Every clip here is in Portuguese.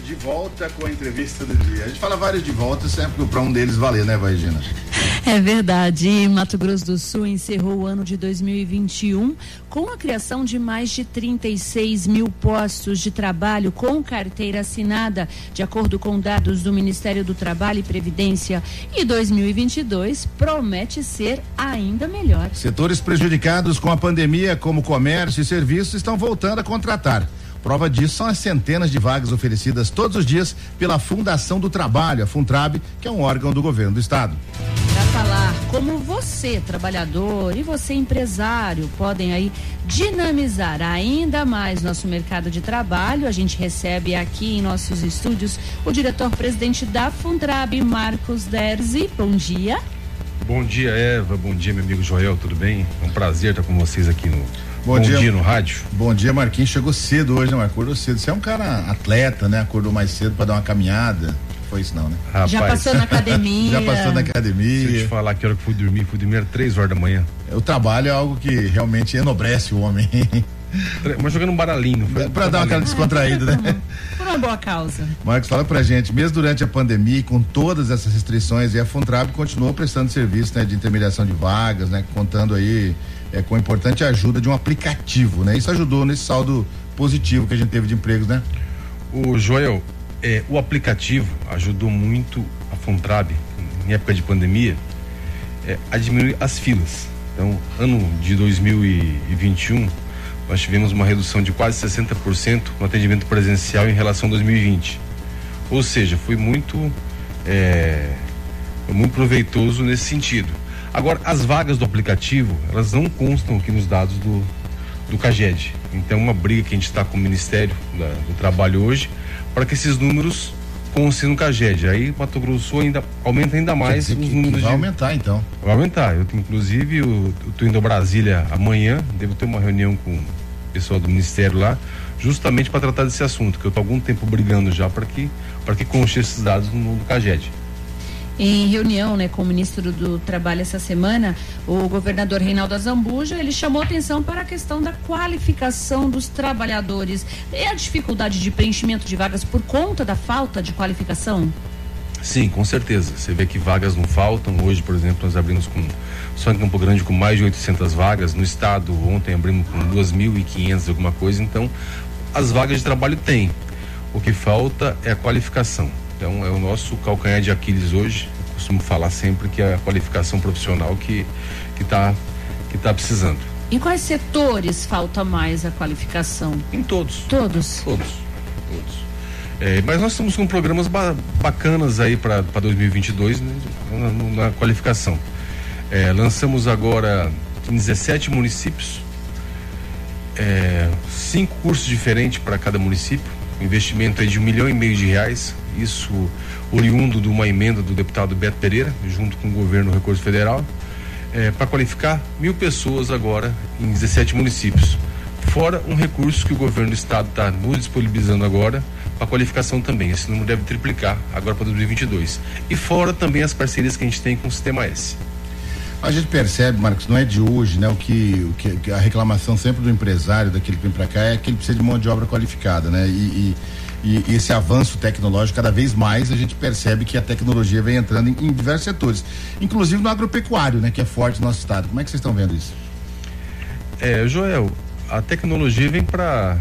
De volta com a entrevista do dia. A gente fala vários de volta, sempre para um deles valer, né, Vagina? É verdade. Mato Grosso do Sul encerrou o ano de 2021 com a criação de mais de 36 mil postos de trabalho com carteira assinada, de acordo com dados do Ministério do Trabalho e Previdência. E 2022 promete ser ainda melhor. Setores prejudicados com a pandemia, como comércio e serviços, estão voltando a contratar. Prova disso são as centenas de vagas oferecidas todos os dias pela Fundação do Trabalho, a Funtrab, que é um órgão do governo do estado. Para falar como você, trabalhador, e você, empresário, podem aí dinamizar ainda mais nosso mercado de trabalho, a gente recebe aqui em nossos estúdios o diretor-presidente da Funtrab, Marcos Derzi. Bom dia. Bom dia, Eva. Bom dia, meu amigo Joel. Tudo bem? É um prazer estar com vocês aqui no Bom, Bom dia, dia, no rádio. Bom dia, Marquinhos. Chegou cedo hoje, né? Acordou cedo. Você é um cara atleta, né? Acordou mais cedo para dar uma caminhada. Foi isso não, né? Rapaz, Já passou na academia. Já passou na academia. Deixa eu te falar que hora que fui dormir, fui dormir às três horas da manhã. O trabalho é algo que realmente enobrece o homem. Mas jogando um baralhinho. Para dar uma cara descontraída, né? Por uma boa causa. Marcos, fala pra gente, mesmo durante a pandemia, com todas essas restrições, a Fontrab continuou prestando serviço né, de intermediação de vagas, né? Contando aí é, com a importante ajuda de um aplicativo, né? Isso ajudou nesse saldo positivo que a gente teve de empregos, né? O Joel, é, o aplicativo ajudou muito a Fontrab, em época de pandemia, é, a diminuir as filas. Então, ano de 2021, nós tivemos uma redução de quase 60% no atendimento presencial em relação a 2020. Ou seja, foi muito, é, foi muito proveitoso nesse sentido. Agora, as vagas do aplicativo, elas não constam aqui nos dados do, do CAGED. Então, uma briga que a gente está com o Ministério da, do Trabalho hoje, para que esses números constem no CAGED. Aí, Mato Grosso ainda aumenta ainda mais os números. Vai de... aumentar, então. Vai aumentar. Eu, inclusive, eu estou indo a Brasília amanhã, devo ter uma reunião com o pessoal do Ministério lá, justamente para tratar desse assunto, que eu estou algum tempo brigando já para que, que conste esses dados no, no CAGED. Em reunião né, com o ministro do Trabalho essa semana, o governador Reinaldo Azambuja, ele chamou atenção para a questão da qualificação dos trabalhadores. E a dificuldade de preenchimento de vagas por conta da falta de qualificação? Sim, com certeza. Você vê que vagas não faltam. Hoje, por exemplo, nós abrimos com só em Campo Grande com mais de 800 vagas. No estado, ontem abrimos com 2.500 alguma coisa. Então, as vagas de trabalho tem. O que falta é a qualificação. Então é o nosso calcanhar de Aquiles hoje. Eu costumo falar sempre que é a qualificação profissional que que está que tá precisando. Em quais setores falta mais a qualificação? Em todos. Todos. Todos. Todos. É, mas nós estamos com programas ba bacanas aí para 2022 né, na, na, qualificação. É, lançamos agora em 17 municípios, é, cinco cursos diferentes para cada município, investimento aí de um milhão e meio de reais, isso oriundo de uma emenda do deputado Beto Pereira, junto com o governo do Recurso Federal, é, para qualificar mil pessoas agora em 17 municípios. Fora um recurso que o governo do estado está nos disponibilizando agora para qualificação também. Esse número deve triplicar agora para 2022. E fora também as parcerias que a gente tem com o Sistema S. A gente percebe, Marcos, não é de hoje, né? O que, o que a reclamação sempre do empresário, daquele que vem para cá, é que ele precisa de mão de obra qualificada, né? E, e, e, esse avanço tecnológico, cada vez mais a gente percebe que a tecnologia vem entrando em, em, diversos setores, inclusive no agropecuário, né? Que é forte no nosso estado. Como é que vocês estão vendo isso? É, Joel, a tecnologia vem para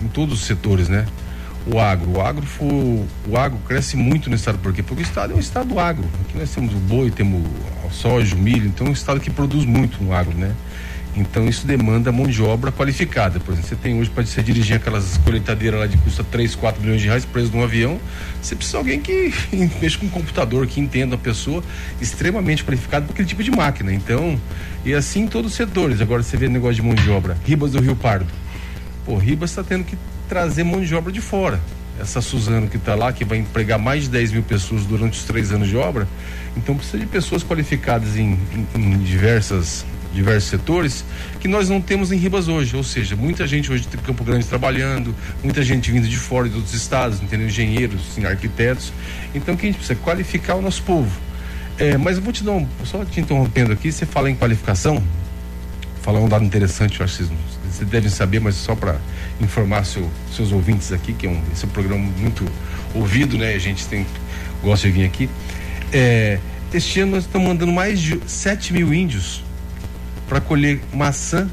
em todos os setores, né? o agro. O agro, for, o agro cresce muito no estado, por quê? Porque o estado é um estado agro. Aqui nós temos o boi, temos o soja, o milho, então é um estado que produz muito no agro, né? Então isso demanda mão de obra qualificada. Por exemplo, você tem hoje para você dirigir aquelas colheitadeiras lá de custa 3, 4 milhões de reais preso num avião, você precisa de alguém que mexa com um computador, que entenda a pessoa extremamente qualificada para aquele tipo de máquina. Então, e assim em todos os setores. Agora você vê negócio de mão de obra. Ribas do Rio Pardo. Pô, Ribas está tendo que trazer mão de obra de fora. essa Suzano que está lá, que vai empregar mais de 10 mil pessoas durante os três anos de obra, então precisa de pessoas qualificadas em, em, em diversas diversos setores que nós não temos em Ribas hoje, ou seja, muita gente hoje de Campo Grande trabalhando, muita gente vindo de fora de outros estados, entendeu? engenheiros, assim, arquitetos. Então, que a gente precisa qualificar o nosso povo. É, mas eu vou te dar um, só te interrompendo aqui, você fala em qualificação, falar um dado interessante, eu acho que vocês, vocês devem saber, mas só para informar seu, seus ouvintes aqui, que é um, esse é um programa muito ouvido, né? A gente tem, gosta de vir aqui. É, este ano nós estamos mandando mais de 7 mil índios para colher maçã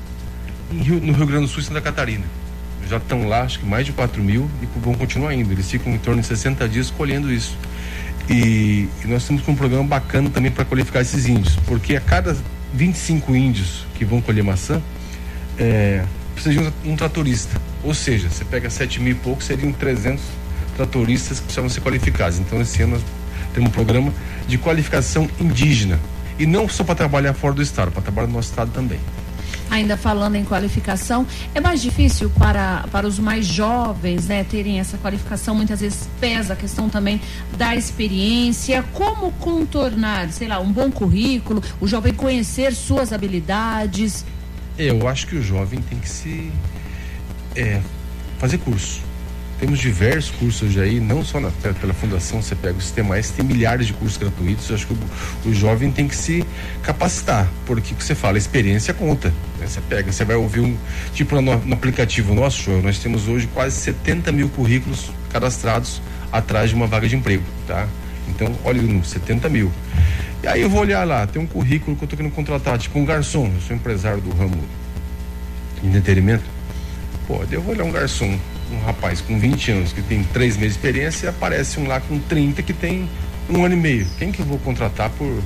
Rio, no Rio Grande do Sul e Santa Catarina. Já estão lá, acho que mais de 4 mil e vão continuar indo. Eles ficam em torno de 60 dias colhendo isso. E, e nós temos um programa bacana também para qualificar esses índios, porque a cada 25 índios que vão colher maçã, é, precisa de um, um, tratorista. Ou seja, você pega 7 mil e pouco, seriam 300 tratoristas que precisavam ser qualificados. Então, esse ano nós temos um programa de qualificação indígena. E não só para trabalhar fora do estado, para trabalhar no nosso estado também. Ainda falando em qualificação, é mais difícil para, para os mais jovens né, terem essa qualificação. Muitas vezes pesa a questão também da experiência. Como contornar, sei lá, um bom currículo, o jovem conhecer suas habilidades? Eu acho que o jovem tem que se é, fazer curso. Temos diversos cursos aí, não só na, pela Fundação Você pega o Sistema S, tem milhares de cursos gratuitos. Eu acho que o, o jovem tem que se capacitar, porque o que você fala, experiência conta. Né? Você pega, você vai ouvir um. Tipo no, no aplicativo nosso, nós temos hoje quase 70 mil currículos cadastrados atrás de uma vaga de emprego, tá? Então, olha o número, 70 mil. E aí eu vou olhar lá, tem um currículo que eu estou querendo contratar, tipo um garçom, eu sou empresário do ramo entretenimento. Pô, eu vou olhar um garçom, um rapaz com 20 anos que tem 3 meses de experiência e aparece um lá com 30 que tem um ano e meio. Quem que eu vou contratar por,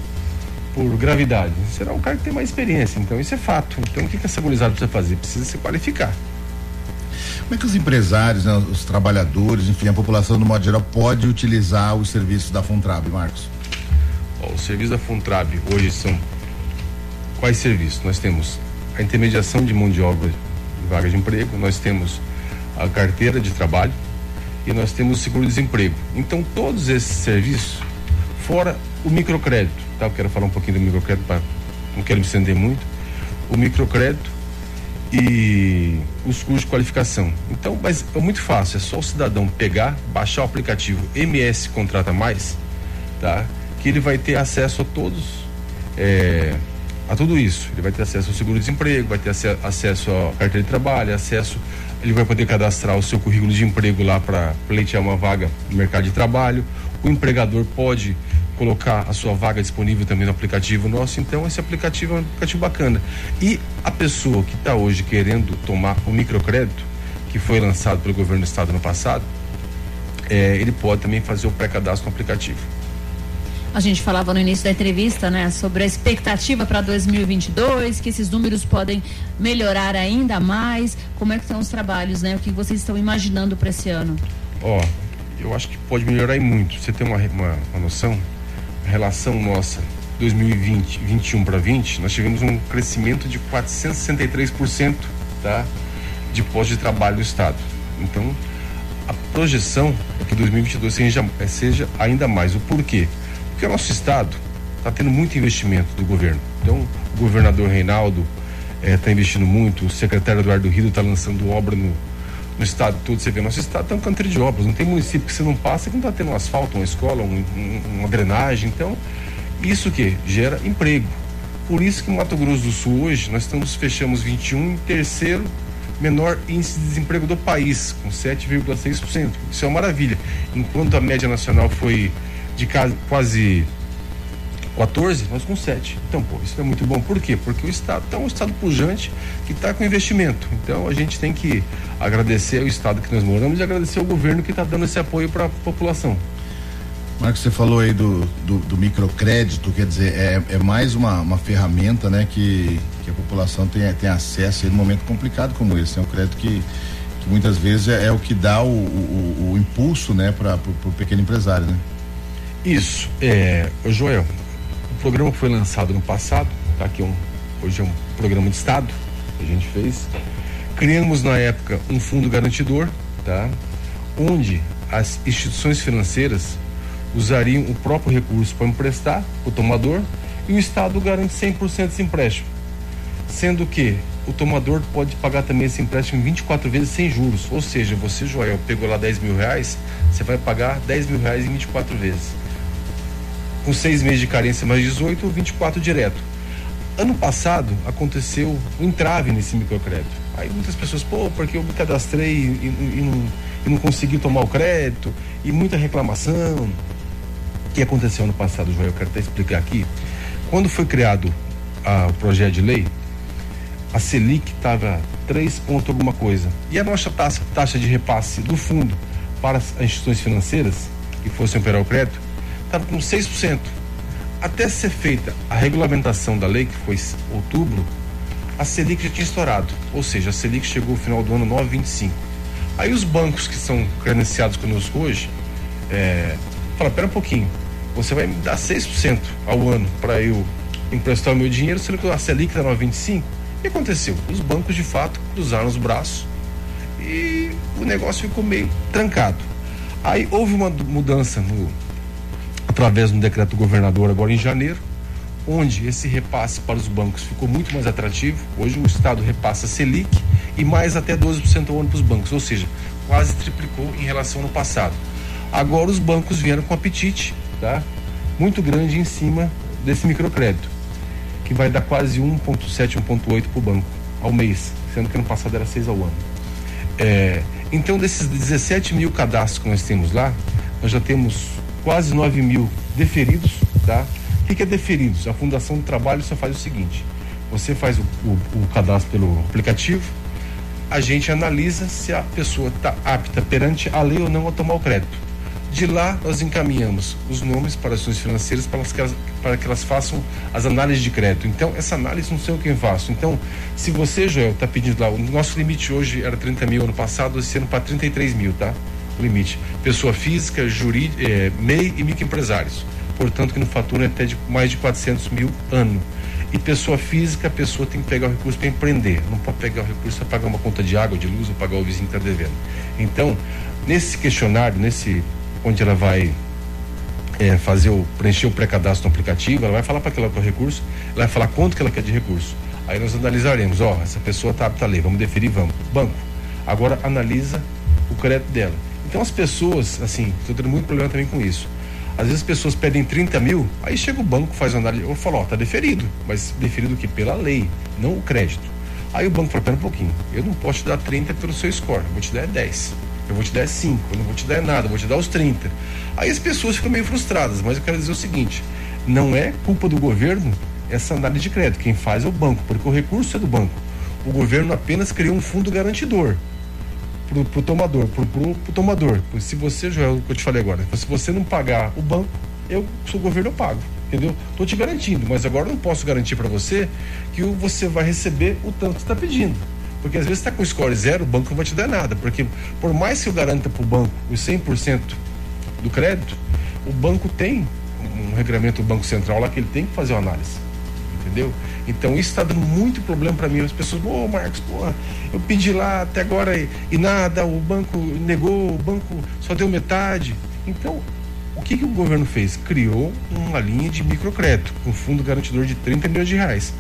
por gravidade? Será o cara que tem mais experiência. Então isso é fato. Então o que, que essa gurizada precisa fazer? Precisa se qualificar. Como é que os empresários, né, os trabalhadores, enfim, a população no modo geral pode utilizar os serviços da Funtrab, Marcos? Ó, os serviços da Funtrab hoje são quais serviços? Nós temos a intermediação de mão de obra de vaga de emprego, nós temos a carteira de trabalho e nós temos o seguro-desemprego. Então, todos esses serviços, fora o microcrédito, tá? Eu quero falar um pouquinho do microcrédito, pra, não quero me estender muito. O microcrédito e os cursos de qualificação. Então, mas é muito fácil, é só o cidadão pegar, baixar o aplicativo MS Contrata Mais, tá? Que ele vai ter acesso a todos, é, a tudo isso. Ele vai ter acesso ao seguro-desemprego, vai ter acesso à carteira de trabalho, acesso ele vai poder cadastrar o seu currículo de emprego lá para pleitear uma vaga no mercado de trabalho. O empregador pode colocar a sua vaga disponível também no aplicativo nosso. Então, esse aplicativo é um aplicativo bacana. E a pessoa que está hoje querendo tomar o microcrédito, que foi lançado pelo governo do estado no passado, é, ele pode também fazer o pré-cadastro no aplicativo. A gente falava no início da entrevista, né, sobre a expectativa para 2022, que esses números podem melhorar ainda mais. Como é que estão os trabalhos, né? O que vocês estão imaginando para esse ano? Ó, oh, eu acho que pode melhorar e muito. Você tem uma, uma, uma noção? A relação nossa 2020, 21 para 20, nós tivemos um crescimento de 463%, tá? De postos de trabalho do estado. Então, a projeção é que 2022 seja, seja ainda mais. O porquê? Porque o nosso estado está tendo muito investimento do governo. Então, o governador Reinaldo está eh, investindo muito, o secretário Eduardo Rido está lançando obra no, no estado todo. Você vê, nosso estado está um canteiro de obras. Não tem município que você não passa que não está tendo um asfalto, uma escola, um, um, uma drenagem. Então, isso que gera emprego. Por isso que Mato Grosso do Sul hoje nós estamos fechamos 21 em terceiro menor índice de desemprego do país, com 7,6%. Isso é uma maravilha. Enquanto a média nacional foi de quase 14, nós com 7. Então, pô, isso é muito bom. Por quê? Porque o Estado está um Estado pujante que está com investimento. Então, a gente tem que agradecer ao Estado que nós moramos e agradecer ao governo que está dando esse apoio para a população. Marcos, você falou aí do, do, do microcrédito, quer dizer, é, é mais uma, uma ferramenta né, que, que a população tem, tem acesso em um momento complicado como esse. É um crédito que, que muitas vezes é, é o que dá o, o, o impulso né, para o pequeno empresário. Né? Isso. É, Joel, o programa foi lançado no passado, tá? É um, hoje é um programa de Estado que a gente fez. Criamos na época um fundo garantidor, tá? Onde as instituições financeiras usariam o próprio recurso para emprestar o tomador e o Estado garante 100% desse empréstimo. Sendo que o tomador pode pagar também esse empréstimo em 24 vezes sem juros. Ou seja, você, Joel, pegou lá 10 mil reais, você vai pagar 10 mil reais em 24 vezes. Com seis meses de carência mais 18 ou 24 direto. Ano passado aconteceu um entrave nesse microcrédito. Aí muitas pessoas, pô, porque eu me cadastrei e, e, e, não, e não consegui tomar o crédito, e muita reclamação. O que aconteceu ano passado, Joel? Eu quero até explicar aqui. Quando foi criado a, o projeto de lei, a Selic estava 3 ponto alguma coisa. E a nossa taxa, taxa de repasse do fundo para as instituições financeiras que fossem operar o crédito estava com 6%. Até ser feita a regulamentação da lei, que foi outubro, a Selic já tinha estourado. Ou seja, a Selic chegou no final do ano 9,25. Aí os bancos que são credenciados conosco hoje, é, falaram, pera um pouquinho, você vai me dar 6% ao ano para eu emprestar o meu dinheiro, sendo que a Selic está 9,25%. O que aconteceu? Os bancos de fato cruzaram os braços e o negócio ficou meio trancado. Aí houve uma mudança no, através do decreto do governador agora em janeiro, onde esse repasse para os bancos ficou muito mais atrativo. Hoje o Estado repassa Selic e mais até 12% ao ano para os bancos, ou seja, quase triplicou em relação ao ano passado. Agora os bancos vieram com apetite tá? muito grande em cima desse microcrédito, que vai dar quase 1,7, 1,8 para o banco ao mês, sendo que ano passado era 6 ao ano. É, então, desses 17 mil cadastros que nós temos lá, nós já temos quase 9 mil deferidos. Tá? O que, é deferidos? A Fundação do Trabalho só faz o seguinte: você faz o, o, o cadastro pelo aplicativo, a gente analisa se a pessoa está apta perante a lei ou não a tomar o crédito. De lá, nós encaminhamos os nomes para as instituições financeiras para, que elas, para que elas façam as análises de crédito. Então, essa análise não sei eu faço. Então, se você, Joel, está pedindo lá, o nosso limite hoje era 30 mil ano passado, esse ano para 33 mil, tá? Limite. Pessoa física, jurídica, é, MEI e microempresários. Portanto, que não fatura até de mais de 400 mil ano. E pessoa física, a pessoa tem que pegar o recurso para empreender. Não pode pegar o recurso para pagar uma conta de água, de luz ou pagar o vizinho que está devendo. Então, nesse questionário, nesse onde ela vai é, fazer o preencher o pré-cadastro no aplicativo, ela vai falar para que ela quer recurso, ela vai falar quanto que ela quer de recurso. Aí nós analisaremos, ó, essa pessoa está apta a ler, vamos deferir, vamos. Banco, agora analisa o crédito dela. Então as pessoas, assim, estou tendo muito problema também com isso. Às vezes as pessoas pedem 30 mil, aí chega o banco, faz uma análise, eu falo, ó, tá deferido, mas deferido que? Pela lei, não o crédito. Aí o banco fala, pera um pouquinho, eu não posso te dar 30 pelo seu score, vou te dar 10 eu vou te dar 5, eu não vou te dar nada, eu vou te dar os 30. Aí as pessoas ficam meio frustradas, mas eu quero dizer o seguinte: não é culpa do governo essa análise de crédito, quem faz é o banco, porque o recurso é do banco. O governo apenas criou um fundo garantidor pro, pro tomador, pro, pro, pro tomador. Se você, Joel, o que eu te falei agora, se você não pagar o banco, eu sou governo, eu pago. Entendeu? Tô te garantindo, mas agora eu não posso garantir para você que você vai receber o tanto que está pedindo. Porque às vezes está com score zero, o banco não vai te dar nada. Porque por mais que eu garanta para o banco os 100% do crédito, o banco tem um regulamento do Banco Central lá que ele tem que fazer uma análise. Entendeu? Então isso está dando muito problema para mim. As pessoas, ô oh, Marcos, porra, eu pedi lá até agora e, e, nada, o banco negou, o banco só deu metade. Então, o que, que o governo fez? Criou uma linha de microcrédito, um fundo garantidor de 30 milhões de reais.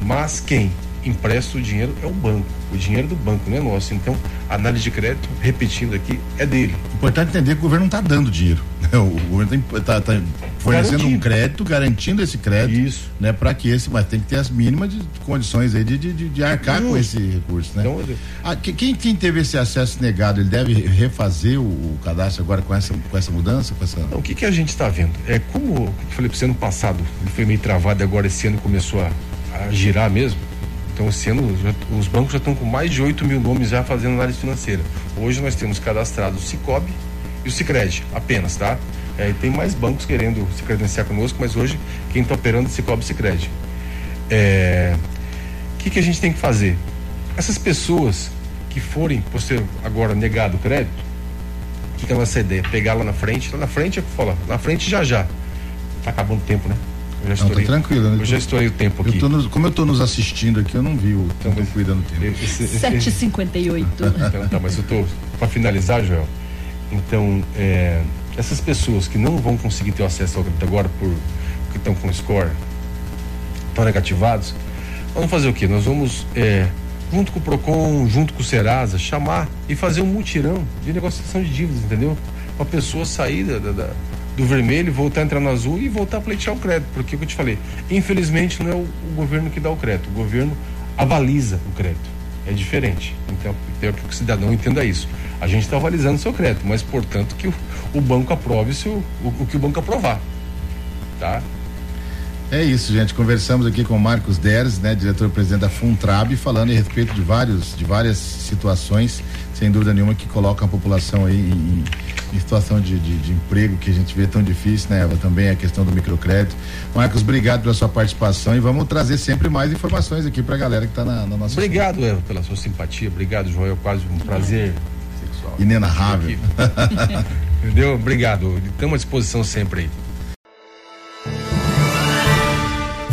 Mas quem empresta o dinheiro é o banco. O dinheiro do banco não é nosso. Então, a análise de crédito, repetindo aqui, é dele. Importante entender que o governo não está dando dinheiro. Né? O governo está tá, fornecendo garantindo. um crédito, garantindo esse crédito. Isso. Né, para que esse, mas tem que ter as mínimas de, condições aí de, de, de, de arcar com esse recurso. Né? Então, ah, quem, quem teve esse acesso negado, ele deve refazer o, o cadastro agora com essa, com essa mudança? Com essa... Não, o que, que a gente está vendo? É como eu falei para você ano passado, ele foi meio travado e agora esse ano começou a, a girar mesmo então, esse ano, os bancos já estão com mais de 8 mil nomes já fazendo análise financeira. Hoje nós temos cadastrado o Cicobi e o Cicred, apenas, tá? É, tem mais bancos querendo se credenciar conosco, mas hoje quem está operando é o Cicobi e o Cicred. É, o que, que a gente tem que fazer? Essas pessoas que forem, por ser agora negado o crédito, o que, que é a? Pegar lá na frente, lá na frente, eu falo, na frente já já. Tá acabando o tempo, né? Eu já estourei, não, tá tranquilo. Né? Eu já estourei o tempo aqui. Eu nos, como eu estou nos assistindo aqui, eu não vi o então, tempo cuidando do tempo. 7h58. então tá, mas eu estou, para finalizar, Joel, Então, é, essas pessoas que não vão conseguir ter acesso ao crédito agora por que estão com score, estão negativados, vamos fazer o quê? Nós vamos, é, junto com o PROCON, junto com o Serasa, chamar e fazer um mutirão de negociação de dívidas, entendeu? Uma pessoa sair da, da, do vermelho, voltar a entrar no azul e voltar a pleitear o crédito. Porque o que eu te falei, infelizmente não é o, o governo que dá o crédito, o governo avaliza o crédito. É diferente. Então, eu que o cidadão entenda isso. A gente está avalizando o seu crédito, mas portanto que o, o banco aprove -se o, o que o banco aprovar. Tá? É isso, gente. Conversamos aqui com o Marcos Deres, né, diretor-presidente da Funtrab, falando a respeito de vários, de várias situações, sem dúvida nenhuma, que colocam a população aí em, em situação de, de, de, emprego que a gente vê tão difícil, né, Eva? Também a questão do microcrédito. Marcos, obrigado pela sua participação e vamos trazer sempre mais informações aqui para a galera que está na, na, nossa. Obrigado, Eva, pela sua simpatia. Obrigado, Joel. Quase um prazer sexual. Inenarrável. Entendeu? Obrigado. Estamos à disposição sempre aí.